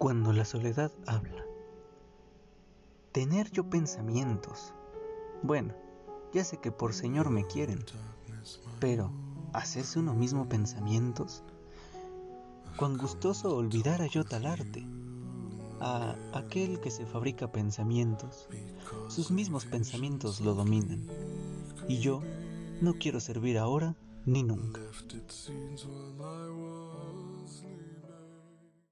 Cuando la soledad habla. Tener yo pensamientos. Bueno, ya sé que por Señor me quieren, pero ¿hacerse uno mismo pensamientos? Cuán gustoso olvidara yo tal arte. A aquel que se fabrica pensamientos, sus mismos pensamientos lo dominan. Y yo no quiero servir ahora ni nunca.